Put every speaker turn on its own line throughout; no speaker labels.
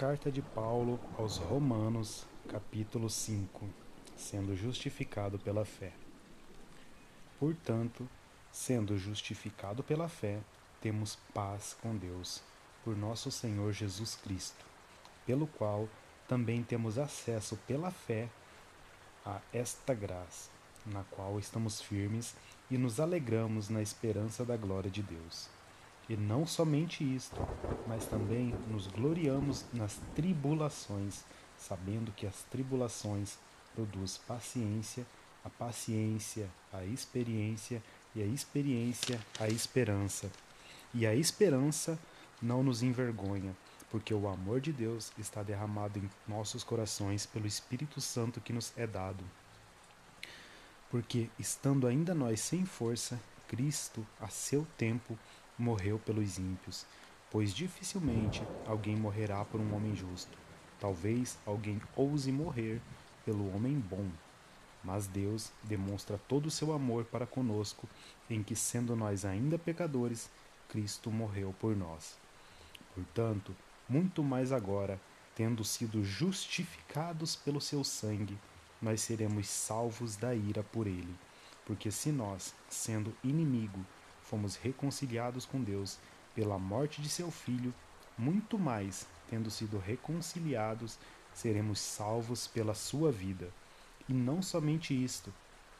Carta de Paulo aos Romanos, capítulo 5 Sendo justificado pela fé. Portanto, sendo justificado pela fé, temos paz com Deus, por nosso Senhor Jesus Cristo, pelo qual também temos acesso pela fé a esta graça, na qual estamos firmes e nos alegramos na esperança da glória de Deus. E não somente isto, mas também nos gloriamos nas tribulações, sabendo que as tribulações produz paciência, a paciência, a experiência, e a experiência, a esperança. E a esperança não nos envergonha, porque o amor de Deus está derramado em nossos corações pelo Espírito Santo que nos é dado. Porque, estando ainda nós sem força, Cristo, a seu tempo, morreu pelos ímpios, pois dificilmente alguém morrerá por um homem justo. Talvez alguém ouse morrer pelo homem bom. Mas Deus demonstra todo o seu amor para conosco, em que, sendo nós ainda pecadores, Cristo morreu por nós. Portanto, muito mais agora, tendo sido justificados pelo seu sangue, nós seremos salvos da ira por ele. Porque se nós, sendo inimigo, fomos reconciliados com Deus pela morte de seu Filho, muito mais, tendo sido reconciliados, seremos salvos pela sua vida. E não somente isto,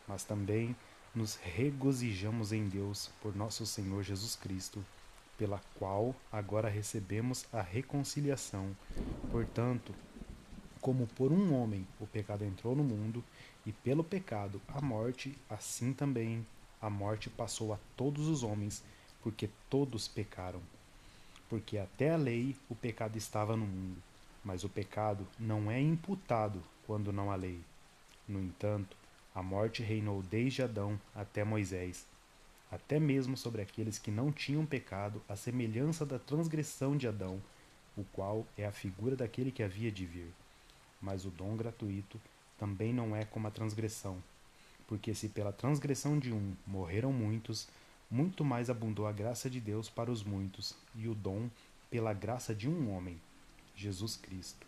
mas também nos regozijamos em Deus por nosso Senhor Jesus Cristo, pela qual agora recebemos a reconciliação. Portanto, como por um homem o pecado entrou no mundo, e pelo pecado a morte, assim também a morte passou a todos os homens, porque todos pecaram. Porque até a lei o pecado estava no mundo, mas o pecado não é imputado quando não há lei. No entanto, a morte reinou desde Adão até Moisés, até mesmo sobre aqueles que não tinham pecado, a semelhança da transgressão de Adão, o qual é a figura daquele que havia de vir. Mas o dom gratuito também não é como a transgressão. Porque se pela transgressão de um morreram muitos, muito mais abundou a graça de Deus para os muitos, e o dom pela graça de um homem, Jesus Cristo.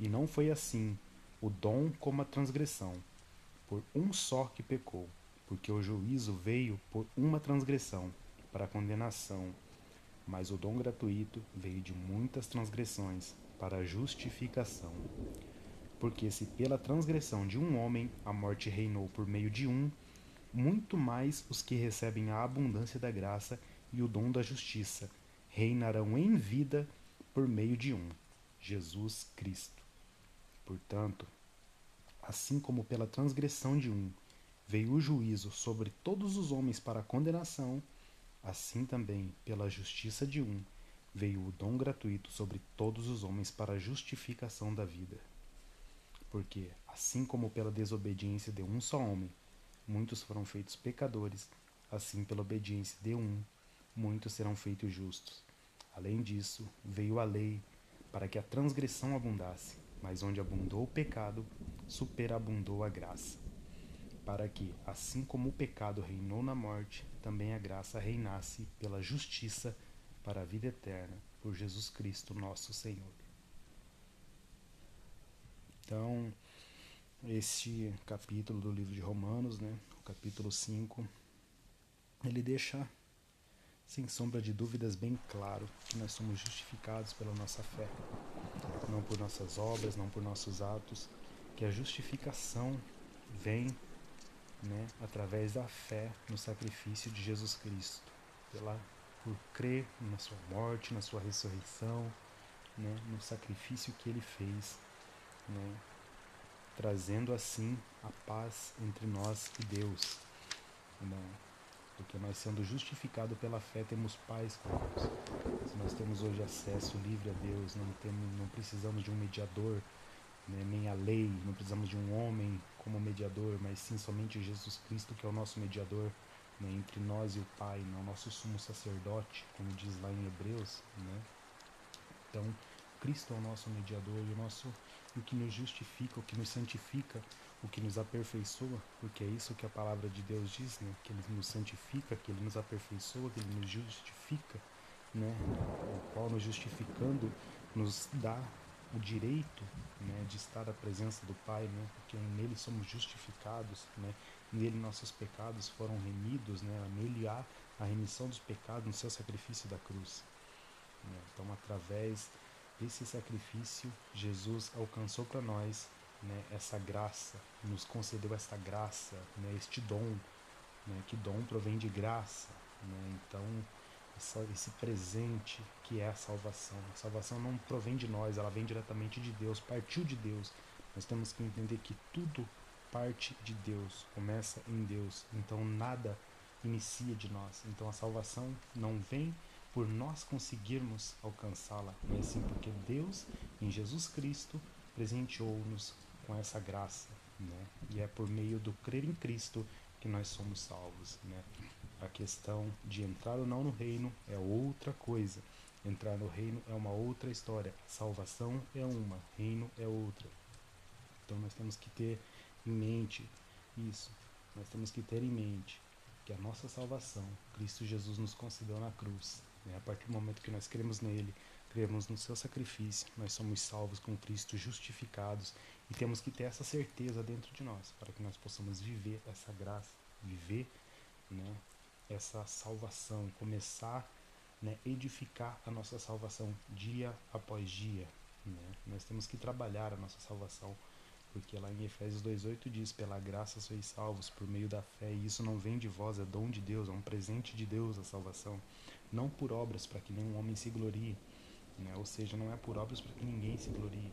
E não foi assim o dom como a transgressão, por um só que pecou, porque o juízo veio por uma transgressão, para a condenação, mas o dom gratuito veio de muitas transgressões, para a justificação. Porque se pela transgressão de um homem a morte reinou por meio de um, muito mais os que recebem a abundância da graça e o dom da justiça reinarão em vida por meio de um, Jesus Cristo. Portanto, assim como pela transgressão de um veio o juízo sobre todos os homens para condenação, assim também pela justiça de um veio o dom gratuito sobre todos os homens para a justificação da vida. Porque, assim como pela desobediência de um só homem, muitos foram feitos pecadores, assim pela obediência de um, muitos serão feitos justos. Além disso, veio a lei para que a transgressão abundasse, mas onde abundou o pecado, superabundou a graça. Para que, assim como o pecado reinou na morte, também a graça reinasse pela justiça para a vida eterna, por Jesus Cristo, nosso Senhor. Então, este capítulo do livro de Romanos, né, o capítulo 5, ele deixa sem sombra de dúvidas bem claro que nós somos justificados pela nossa fé, não por nossas obras, não por nossos atos, que a justificação vem né, através da fé no sacrifício de Jesus Cristo, pela, por crer na sua morte, na sua ressurreição, né, no sacrifício que ele fez né? trazendo assim a paz entre nós e Deus. Né? Porque nós sendo justificados pela fé temos paz com Deus. Se nós temos hoje acesso livre a Deus, não, temos, não precisamos de um mediador, né? nem a lei, não precisamos de um homem como mediador, mas sim somente Jesus Cristo que é o nosso mediador né? entre nós e o Pai, né? o nosso sumo sacerdote, como diz lá em Hebreus. Né? Então, Cristo é o nosso mediador e o nosso o que nos justifica, o que nos santifica, o que nos aperfeiçoa, porque é isso que a palavra de Deus diz, né? Que ele nos santifica, que ele nos aperfeiçoa, que ele nos justifica, né? O qual nos justificando nos dá o direito né, de estar à presença do Pai, né, porque nele somos justificados, né, nele nossos pecados foram remidos, né, nele há a remissão dos pecados no seu sacrifício da cruz. Né. Então, através desse sacrifício, Jesus alcançou para nós né, essa graça, nos concedeu essa graça, né, este dom, né, que dom provém de graça. Né, então, essa, esse presente que é a salvação. A salvação não provém de nós, ela vem diretamente de Deus, partiu de Deus. Nós temos que entender que tudo parte de Deus, começa em Deus. Então nada inicia de nós. Então a salvação não vem por nós conseguirmos alcançá-la, mas sim porque Deus, em Jesus Cristo, presenteou-nos com essa graça. Né? E é por meio do crer em Cristo que nós somos salvos. Né? A questão de entrar ou não no reino é outra coisa. Entrar no reino é uma outra história. Salvação é uma, reino é outra. Então nós temos que ter em mente isso. Nós temos que ter em mente que a nossa salvação, Cristo Jesus nos concedeu na cruz. Né? A partir do momento que nós cremos nele, cremos no seu sacrifício, nós somos salvos com Cristo, justificados e temos que ter essa certeza dentro de nós para que nós possamos viver essa graça, viver né, essa salvação, começar né, edificar a nossa salvação dia após dia. Né? Nós temos que trabalhar a nossa salvação, porque lá em Efésios 2,8 diz: Pela graça sois salvos por meio da fé, e isso não vem de vós, é dom de Deus, é um presente de Deus a salvação, não por obras para que nenhum homem se glorie, né? ou seja, não é por obras para que ninguém se glorie.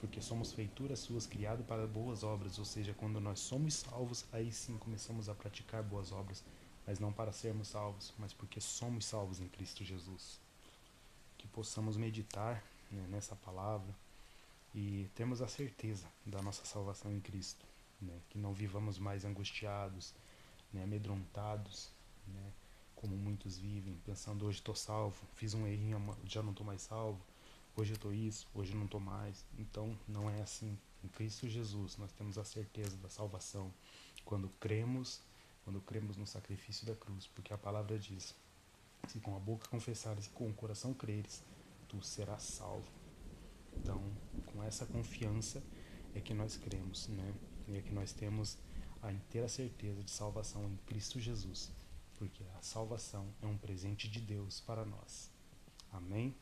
Porque somos feituras suas, criados para boas obras, ou seja, quando nós somos salvos, aí sim começamos a praticar boas obras mas não para sermos salvos, mas porque somos salvos em Cristo Jesus. Que possamos meditar né, nessa palavra e termos a certeza da nossa salvação em Cristo. Né, que não vivamos mais angustiados, né, amedrontados, né, como muitos vivem, pensando hoje estou salvo, fiz um errinho, já não estou mais salvo, hoje eu estou isso, hoje eu não estou mais. Então não é assim. Em Cristo Jesus nós temos a certeza da salvação quando cremos quando cremos no sacrifício da cruz, porque a palavra diz: se com a boca confessares e com o coração creres, tu serás salvo. Então, com essa confiança é que nós cremos, né? E é que nós temos a inteira certeza de salvação em Cristo Jesus, porque a salvação é um presente de Deus para nós. Amém?